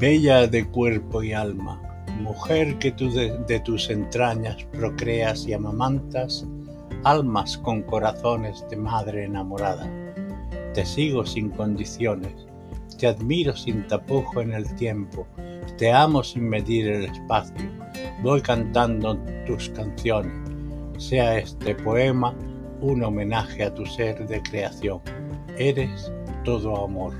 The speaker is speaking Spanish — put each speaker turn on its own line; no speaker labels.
Bella de cuerpo y alma, mujer que tú de, tus entrañas procreas y amamantas, almas con corazones de madre enamorada. Te sigo sin condiciones, te admiro sin tapujo en el tiempo, te amo sin medir el espacio, voy cantando tus canciones. Sea este poema un homenaje a tu ser de creación. Eres todo amor.